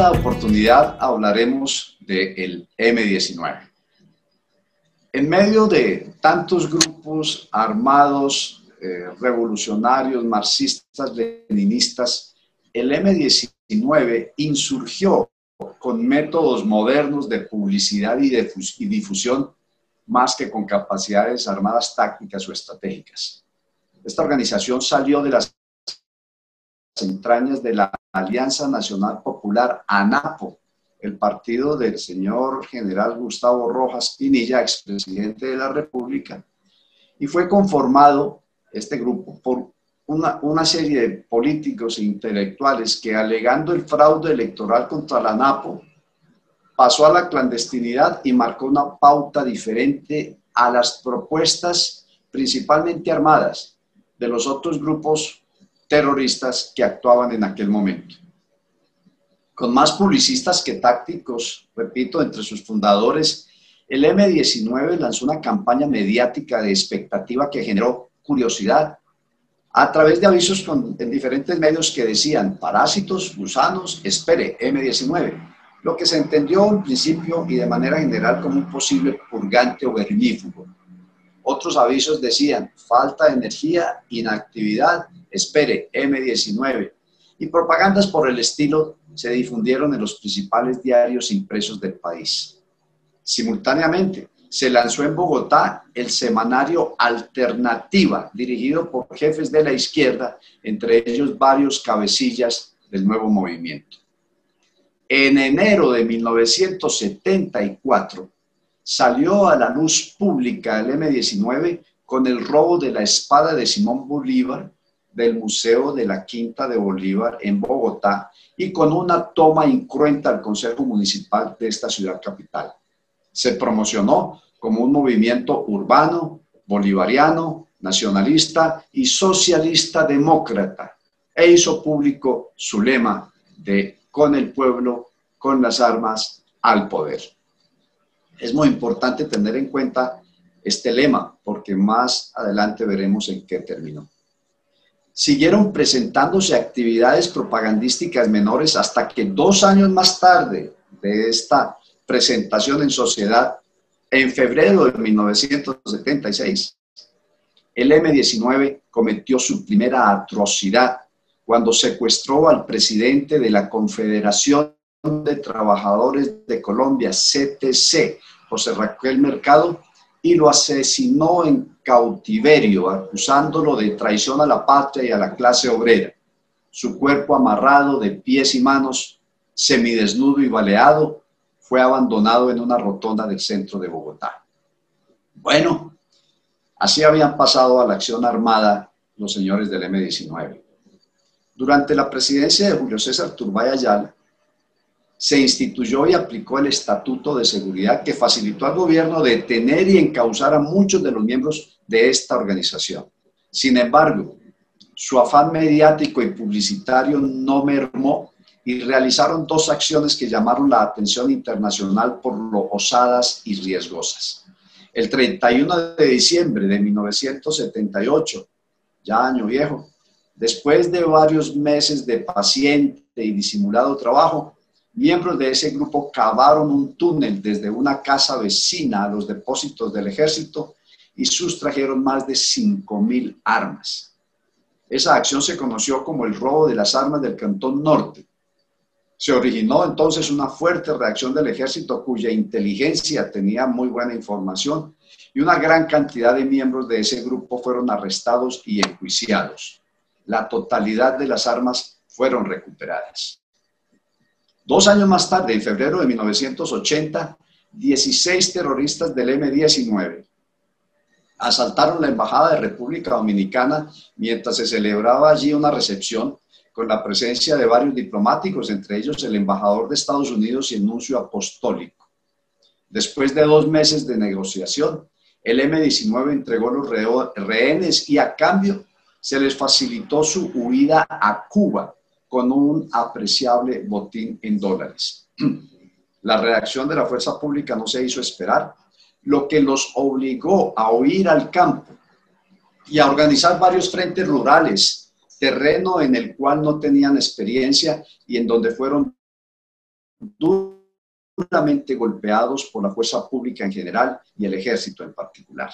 esta oportunidad hablaremos del M19. En medio de tantos grupos armados, eh, revolucionarios, marxistas, leninistas, el M19 insurgió con métodos modernos de publicidad y, y difusión más que con capacidades armadas tácticas o estratégicas. Esta organización salió de las entrañas de la Alianza Nacional Popular, ANAPO, el partido del señor general Gustavo Rojas Pinilla, expresidente de la República, y fue conformado este grupo por una, una, serie de políticos e intelectuales que alegando el fraude electoral contra la ANAPO, pasó a la clandestinidad y marcó una pauta diferente a las propuestas principalmente armadas de los otros grupos terroristas que actuaban en aquel momento. Con más publicistas que tácticos, repito, entre sus fundadores, el M19 lanzó una campaña mediática de expectativa que generó curiosidad a través de avisos en diferentes medios que decían parásitos, gusanos, espere, M19 lo que se entendió en principio y de manera general como un posible purgante o vermífugo. Otros avisos decían falta de energía, inactividad, espere, M19. Y propagandas por el estilo se difundieron en los principales diarios impresos del país. Simultáneamente, se lanzó en Bogotá el semanario Alternativa, dirigido por jefes de la izquierda, entre ellos varios cabecillas del nuevo movimiento. En enero de 1974 salió a la luz pública el M-19 con el robo de la espada de Simón Bolívar del Museo de la Quinta de Bolívar en Bogotá y con una toma incruenta al Consejo Municipal de esta ciudad capital. Se promocionó como un movimiento urbano, bolivariano, nacionalista y socialista demócrata e hizo público su lema de con el pueblo, con las armas, al poder. Es muy importante tener en cuenta este lema, porque más adelante veremos en qué terminó. Siguieron presentándose actividades propagandísticas menores hasta que dos años más tarde de esta presentación en sociedad, en febrero de 1976, el M-19 cometió su primera atrocidad cuando secuestró al presidente de la Confederación de Trabajadores de Colombia, CTC, José Raquel Mercado, y lo asesinó en cautiverio, acusándolo de traición a la patria y a la clase obrera. Su cuerpo amarrado de pies y manos, semidesnudo y baleado, fue abandonado en una rotonda del centro de Bogotá. Bueno, así habían pasado a la acción armada los señores del M-19. Durante la presidencia de Julio César Turbay Ayala, se instituyó y aplicó el Estatuto de Seguridad que facilitó al gobierno detener y encauzar a muchos de los miembros de esta organización. Sin embargo, su afán mediático y publicitario no mermó y realizaron dos acciones que llamaron la atención internacional por lo osadas y riesgosas. El 31 de diciembre de 1978, ya año viejo, Después de varios meses de paciente y disimulado trabajo, miembros de ese grupo cavaron un túnel desde una casa vecina a los depósitos del ejército y sustrajeron más de 5.000 armas. Esa acción se conoció como el robo de las armas del Cantón Norte. Se originó entonces una fuerte reacción del ejército cuya inteligencia tenía muy buena información y una gran cantidad de miembros de ese grupo fueron arrestados y enjuiciados la totalidad de las armas fueron recuperadas. Dos años más tarde, en febrero de 1980, 16 terroristas del M-19 asaltaron la Embajada de República Dominicana mientras se celebraba allí una recepción con la presencia de varios diplomáticos, entre ellos el embajador de Estados Unidos y el nuncio apostólico. Después de dos meses de negociación, el M-19 entregó los rehenes y a cambio se les facilitó su huida a Cuba con un apreciable botín en dólares. La reacción de la fuerza pública no se hizo esperar, lo que los obligó a huir al campo y a organizar varios frentes rurales, terreno en el cual no tenían experiencia y en donde fueron duramente golpeados por la fuerza pública en general y el ejército en particular.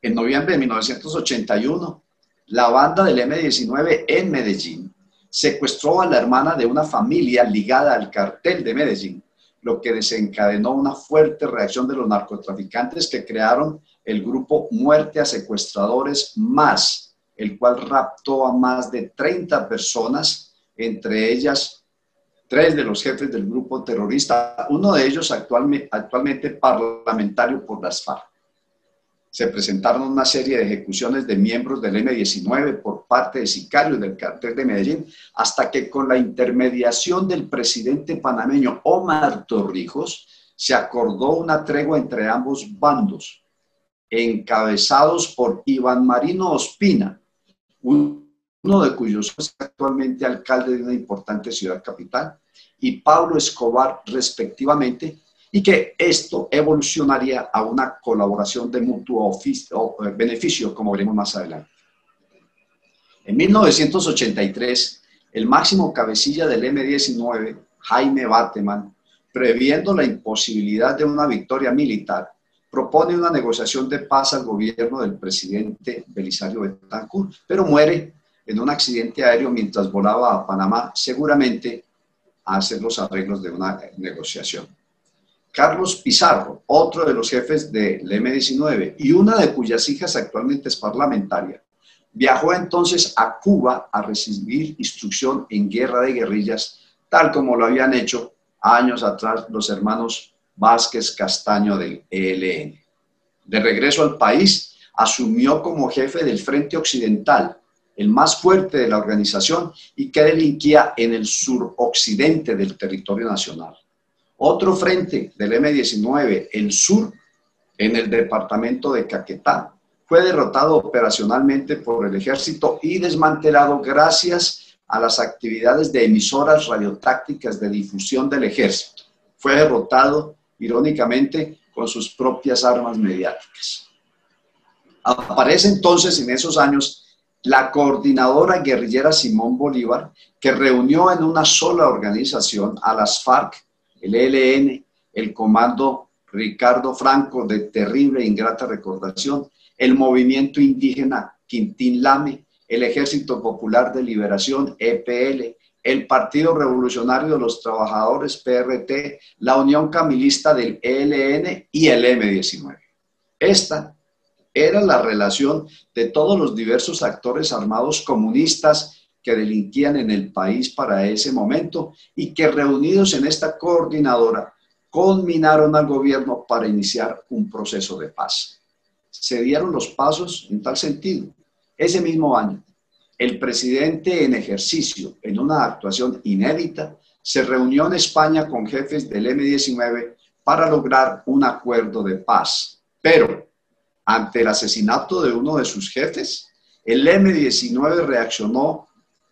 En noviembre de 1981, la banda del M-19 en Medellín secuestró a la hermana de una familia ligada al cartel de Medellín, lo que desencadenó una fuerte reacción de los narcotraficantes que crearon el grupo Muerte a Secuestradores Más, el cual raptó a más de 30 personas, entre ellas tres de los jefes del grupo terrorista, uno de ellos actualmente, parlamentario por las FARC. Se presentaron una serie de ejecuciones de miembros del M-19 por parte de sicarios del cartel de Medellín, hasta que con la intermediación del presidente panameño Omar Torrijos, se acordó una tregua entre ambos bandos, encabezados por Iván Marino Ospina, uno de cuyos es actualmente alcalde de una importante ciudad capital, y Pablo Escobar, respectivamente, y que esto evolucionaría a una colaboración de mutuo eh, beneficio, como veremos más adelante. En 1983, el máximo cabecilla del M-19, Jaime Bateman, previendo la imposibilidad de una victoria militar, propone una negociación de paz al gobierno del presidente Belisario Betancourt, pero muere en un accidente aéreo mientras volaba a Panamá, seguramente a hacer los arreglos de una negociación. Carlos Pizarro, otro de los jefes del M19 y una de cuyas hijas actualmente es parlamentaria, viajó entonces a Cuba a recibir instrucción en guerra de guerrillas, tal como lo habían hecho años atrás los hermanos Vázquez Castaño del ELN. De regreso al país, asumió como jefe del Frente Occidental, el más fuerte de la organización y que delinquía en el suroccidente del territorio nacional. Otro frente del M-19, el sur, en el departamento de Caquetá, fue derrotado operacionalmente por el ejército y desmantelado gracias a las actividades de emisoras radiotácticas de difusión del ejército. Fue derrotado, irónicamente, con sus propias armas mediáticas. Aparece entonces en esos años la coordinadora guerrillera Simón Bolívar, que reunió en una sola organización a las FARC el ELN, el Comando Ricardo Franco de terrible e ingrata recordación, el movimiento indígena Quintín Lame, el Ejército Popular de Liberación, EPL, el Partido Revolucionario de los Trabajadores, PRT, la Unión Camilista del ELN y el M-19. Esta era la relación de todos los diversos actores armados comunistas que delinquían en el país para ese momento y que reunidos en esta coordinadora culminaron al gobierno para iniciar un proceso de paz. Se dieron los pasos en tal sentido. Ese mismo año, el presidente en ejercicio, en una actuación inédita, se reunió en España con jefes del M-19 para lograr un acuerdo de paz. Pero ante el asesinato de uno de sus jefes, el M-19 reaccionó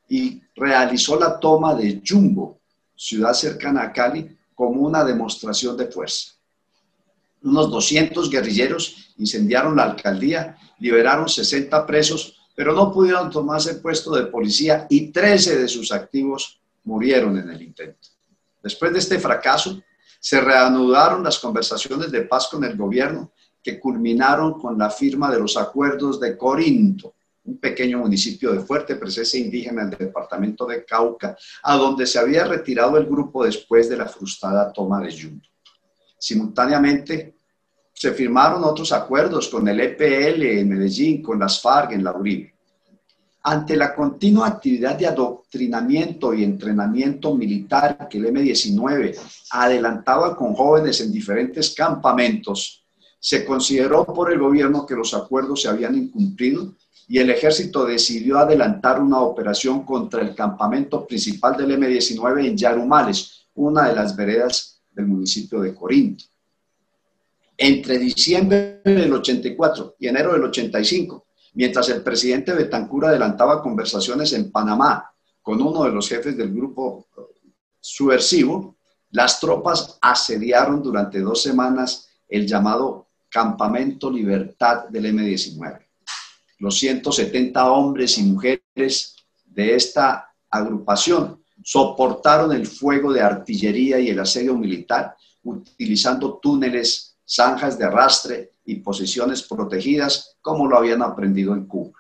y realizó la toma de Jumbo, ciudad cercana a Cali, como una demostración de fuerza. Unos 200 guerrilleros incendiaron la alcaldía, liberaron 60 presos, pero no pudieron tomarse el puesto de policía y 13 de sus activos murieron en el intento. Después de este fracaso, se reanudaron las conversaciones de paz con el gobierno que culminaron con la firma de los acuerdos de Corinto, un pequeño municipio de fuerte presencia indígena en el departamento de Cauca, a donde se había retirado el grupo después de la frustrada toma de Yumbo. Simultáneamente, se firmaron otros acuerdos con el EPL en Medellín, con las FARC en la. Ante la continua actividad de adoctrinamiento y entrenamiento militar que el M-19 adelantaba con jóvenes en diferentes campamentos, se consideró por el gobierno que los acuerdos se habían incumplido y el ejército decidió adelantar una operación contra el campamento principal del M-19 en Yarumales, una de las veredas del municipio de Corinto. Entre diciembre del 84 y enero del 85, mientras el presidente Betancur adelantaba conversaciones en Panamá con uno de los jefes del grupo subversivo, las tropas asediaron durante dos semanas el llamado Campamento Libertad del M-19 los 170 hombres y mujeres de esta agrupación soportaron el fuego de artillería y el asedio militar utilizando túneles, zanjas de arrastre y posiciones protegidas como lo habían aprendido en Cuba.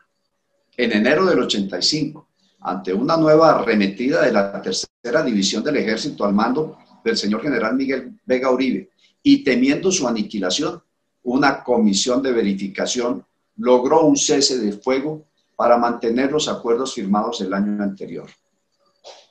En enero del 85, ante una nueva arremetida de la tercera división del ejército al mando del señor general Miguel Vega Uribe y temiendo su aniquilación, una comisión de verificación logró un cese de fuego para mantener los acuerdos firmados el año anterior.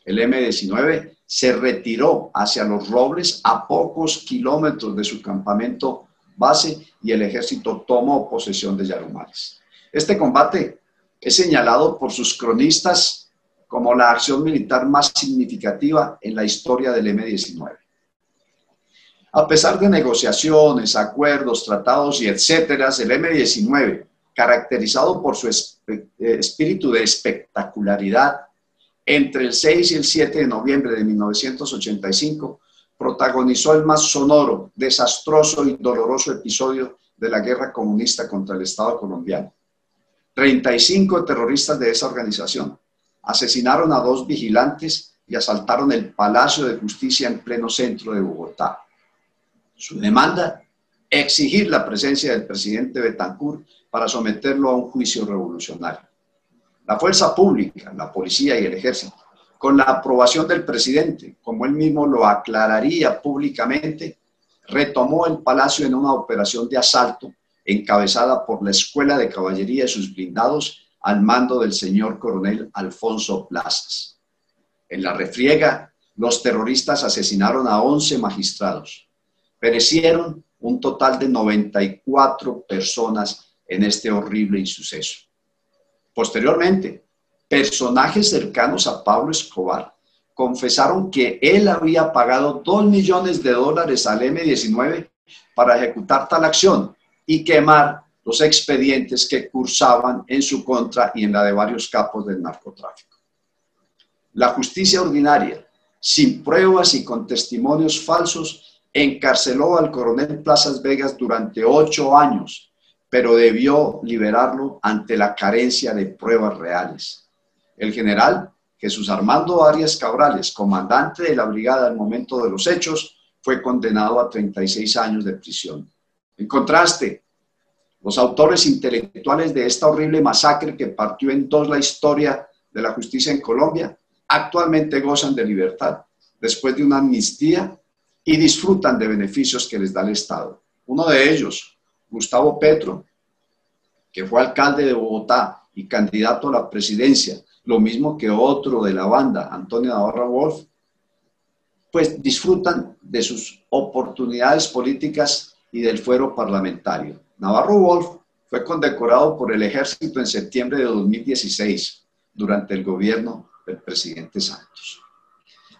El M-19 se retiró hacia los Robles a pocos kilómetros de su campamento base y el ejército tomó posesión de Yarumales. Este combate es señalado por sus cronistas como la acción militar más significativa en la historia del M-19. A pesar de negociaciones, acuerdos, tratados y etcétera, el M-19, caracterizado por su eh, espíritu de espectacularidad, entre el 6 y el 7 de noviembre de 1985, protagonizó el más sonoro, desastroso y doloroso episodio de la guerra comunista contra el Estado colombiano. 35 terroristas de esa organización asesinaron a dos vigilantes y asaltaron el Palacio de Justicia en pleno centro de Bogotá. Su demanda, exigir la presencia del presidente Betancourt para someterlo a un juicio revolucionario. La fuerza pública, la policía y el ejército, con la aprobación del presidente, como él mismo lo aclararía públicamente, retomó el palacio en una operación de asalto encabezada por la Escuela de Caballería y sus blindados al mando del señor coronel Alfonso Plazas. En la refriega, los terroristas asesinaron a 11 magistrados. Perecieron un total de 94 personas en este horrible insuceso. Posteriormente, personajes cercanos a Pablo Escobar confesaron que él había pagado 2 millones de dólares al M-19 para ejecutar tal acción y quemar los expedientes que cursaban en su contra y en la de varios capos del narcotráfico. La justicia ordinaria, sin pruebas y con testimonios falsos, encarceló al coronel Plazas Vegas durante ocho años pero debió liberarlo ante la carencia de pruebas reales. El general Jesús Armando Arias Cabrales, comandante de la brigada al momento de los hechos, fue condenado a 36 años de prisión. En contraste, los autores intelectuales de esta horrible masacre que partió en dos la historia de la justicia en Colombia, actualmente gozan de libertad después de una amnistía y disfrutan de beneficios que les da el Estado. Uno de ellos, Gustavo Petro, que fue alcalde de Bogotá y candidato a la presidencia, lo mismo que otro de la banda, Antonio Navarro Wolf, pues disfrutan de sus oportunidades políticas y del fuero parlamentario. Navarro Wolf fue condecorado por el ejército en septiembre de 2016 durante el gobierno del presidente Santos.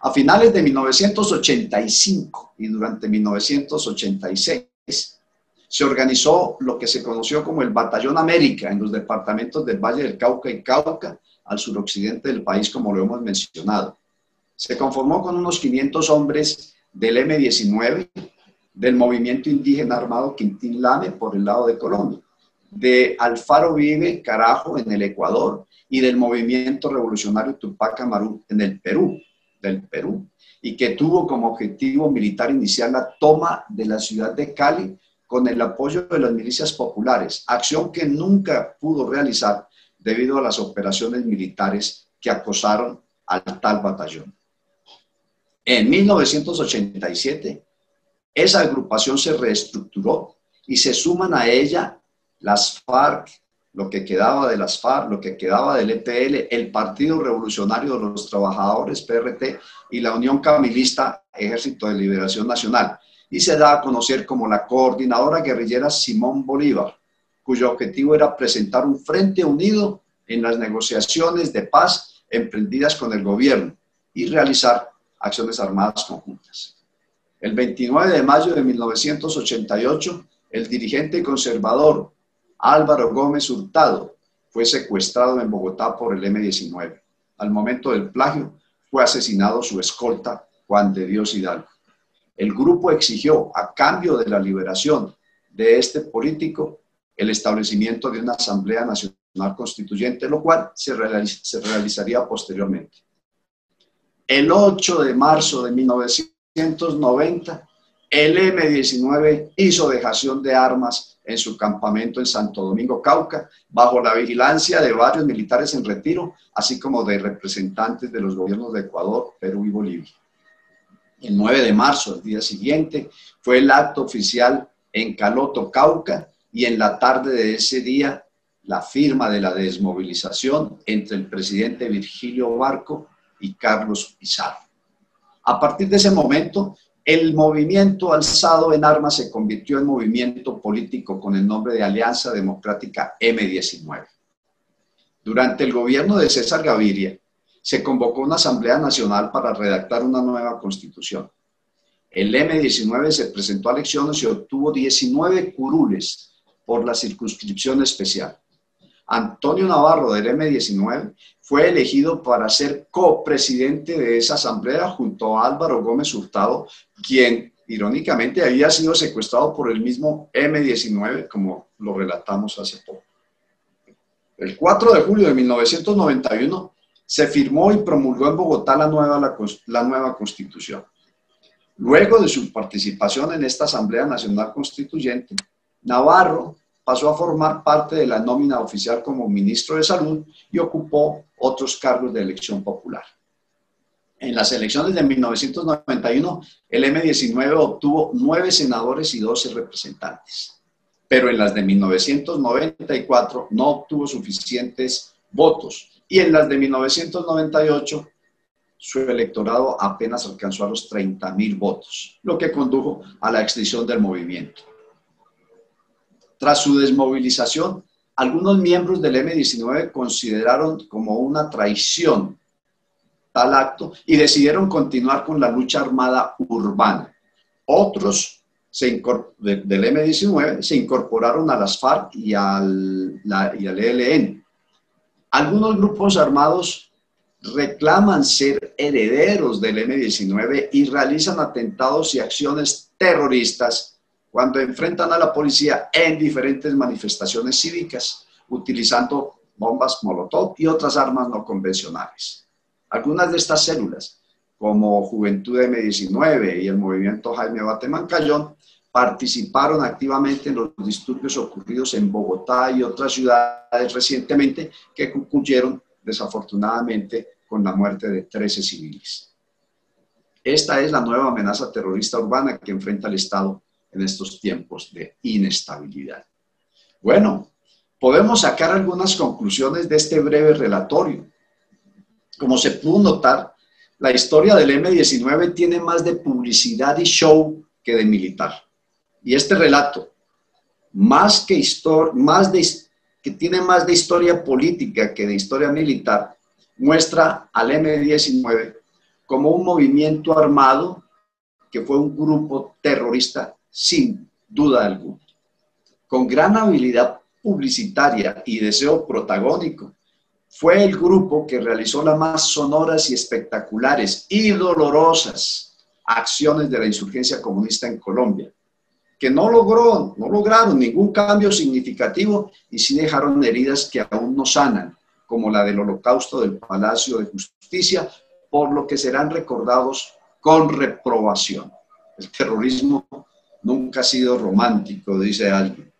A finales de 1985 y durante 1986, se organizó lo que se conoció como el Batallón América en los departamentos del Valle del Cauca y Cauca, al suroccidente del país, como lo hemos mencionado. Se conformó con unos 500 hombres del M-19, del movimiento indígena armado Quintín Lame por el lado de Colombia, de Alfaro Vive Carajo en el Ecuador y del movimiento revolucionario Tupac Amaru en el Perú, del Perú, y que tuvo como objetivo militar inicial la toma de la ciudad de Cali con el apoyo de las milicias populares, acción que nunca pudo realizar debido a las operaciones militares que acosaron al tal batallón. En 1987, esa agrupación se reestructuró y se suman a ella las FARC, lo que quedaba de las FARC, lo que quedaba del EPL, el Partido Revolucionario de los Trabajadores, PRT, y la Unión Camilista Ejército de Liberación Nacional, y se da a conocer como la coordinadora guerrillera Simón Bolívar, cuyo objetivo era presentar un frente unido en las negociaciones de paz emprendidas con el gobierno y realizar acciones armadas conjuntas. El 29 de mayo de 1988, el dirigente conservador Álvaro Gómez Hurtado fue secuestrado en Bogotá por el M-19. Al momento del plagio, fue asesinado su escolta Juan de Dios Hidalgo. El grupo exigió, a cambio de la liberación de este político, el establecimiento de una Asamblea Nacional Constituyente, lo cual se, realizaría posteriormente. el 8 de marzo de 1990, el M-19 hizo dejación de armas en su campamento en Santo Domingo, Cauca, bajo la vigilancia de varios militares en retiro, así como de representantes de los gobiernos de Ecuador, Perú y Bolivia. El 9 de marzo, el día siguiente, fue el acto oficial en Caloto, Cauca, y en la tarde de ese día la firma de la desmovilización entre el presidente Virgilio Barco y Carlos Pizarro. A partir de ese momento, el movimiento alzado en armas se convirtió en movimiento político con el nombre de Alianza Democrática M19. Durante el gobierno de César Gaviria, se convocó una Asamblea Nacional para redactar una nueva constitución. El M19 se presentó a elecciones y obtuvo 19 curules por la circunscripción especial. Antonio Navarro del M19 fue elegido para ser copresidente de esa asamblea junto a Álvaro Gómez Hurtado, quien irónicamente había sido secuestrado por el mismo M19, como lo relatamos hace poco. El 4 de julio de 1991 se firmó y promulgó en Bogotá la nueva, la, nueva constitución. Luego de su participación en esta Asamblea Nacional Constituyente, Navarro pasó a formar parte de la nómina oficial como ministro de Salud y ocupó otros cargos de elección popular. En las elecciones de 1991, el M19 obtuvo nueve senadores y 12 representantes, pero en las de 1994 no obtuvo suficientes votos y en las de 1998 su electorado apenas alcanzó a los 30.000 votos, lo que condujo a la extinción del movimiento. Tras su desmovilización, algunos miembros del M-19 consideraron como una traición tal acto y decidieron continuar con la lucha armada urbana. Otros del M-19 se incorporaron a las FARC y al, y al ELN. Algunos grupos armados reclaman ser herederos del M-19 y realizan atentados y acciones terroristas cuando enfrentan a la policía en diferentes manifestaciones cívicas, utilizando bombas Molotov y otras armas no convencionales. Algunas de estas células, como Juventud M19 y el movimiento Jaime Bateman Cayón, participaron activamente en los disturbios ocurridos en Bogotá y otras ciudades recientemente que concluyeron desafortunadamente con la muerte de 13 civiles. Esta es la nueva amenaza terrorista urbana que enfrenta el Estado en estos tiempos de inestabilidad. Bueno, podemos sacar algunas conclusiones de este breve relatorio. Como se pudo notar, la historia del M-19 tiene más de publicidad y show que de militar. Y este relato, más que, más de, que tiene más de historia política que de historia militar, muestra al M-19 como un movimiento armado que fue un grupo terrorista sin duda alguna. Con gran habilidad publicitaria y deseo protagónico, fue el grupo que realizó las más sonoras y espectaculares y dolorosas acciones de la insurgencia comunista en Colombia, que no no lograron ningún cambio significativo y sí dejaron heridas que aún no sanan, como la del holocausto del Palacio de Justicia, por lo que serán recordados con reprobación. El terrorismo nunca ha sido romántico, dice alguien.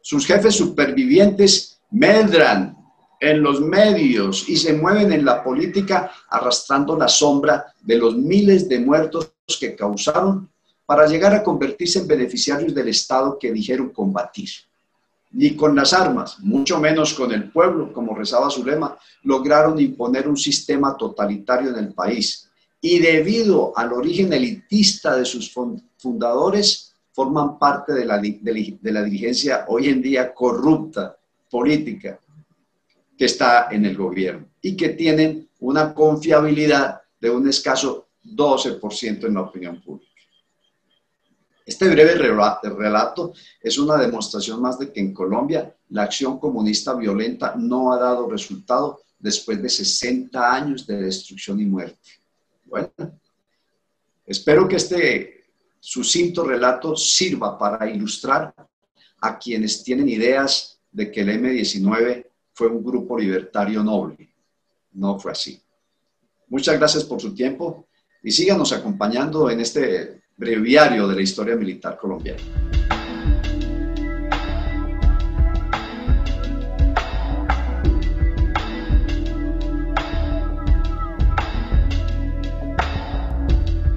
Sus jefes supervivientes medran en los medios y se mueven en la política arrastrando la sombra de los miles de muertos que causaron para llegar a convertirse en beneficiarios del Estado que dijeron combatir. Ni con las armas, mucho menos con el pueblo, como rezaba su lema, lograron imponer un sistema totalitario en el país. Y debido al origen elitista de sus fundadores, forman parte de la, dirigencia hoy en día corrupta, política, que está en el gobierno y que tienen una confiabilidad de un escaso 12% en la opinión pública. Este breve relato es una demostración más de que en Colombia la acción comunista violenta no ha dado resultado después de 60 años de destrucción y muerte. Bueno, espero que este sucinto relato sirva para ilustrar a quienes tienen ideas de que el M-19 fue un grupo libertario noble. No fue así. Muchas gracias por su tiempo y síganos acompañando en este breviario de la historia militar colombiana.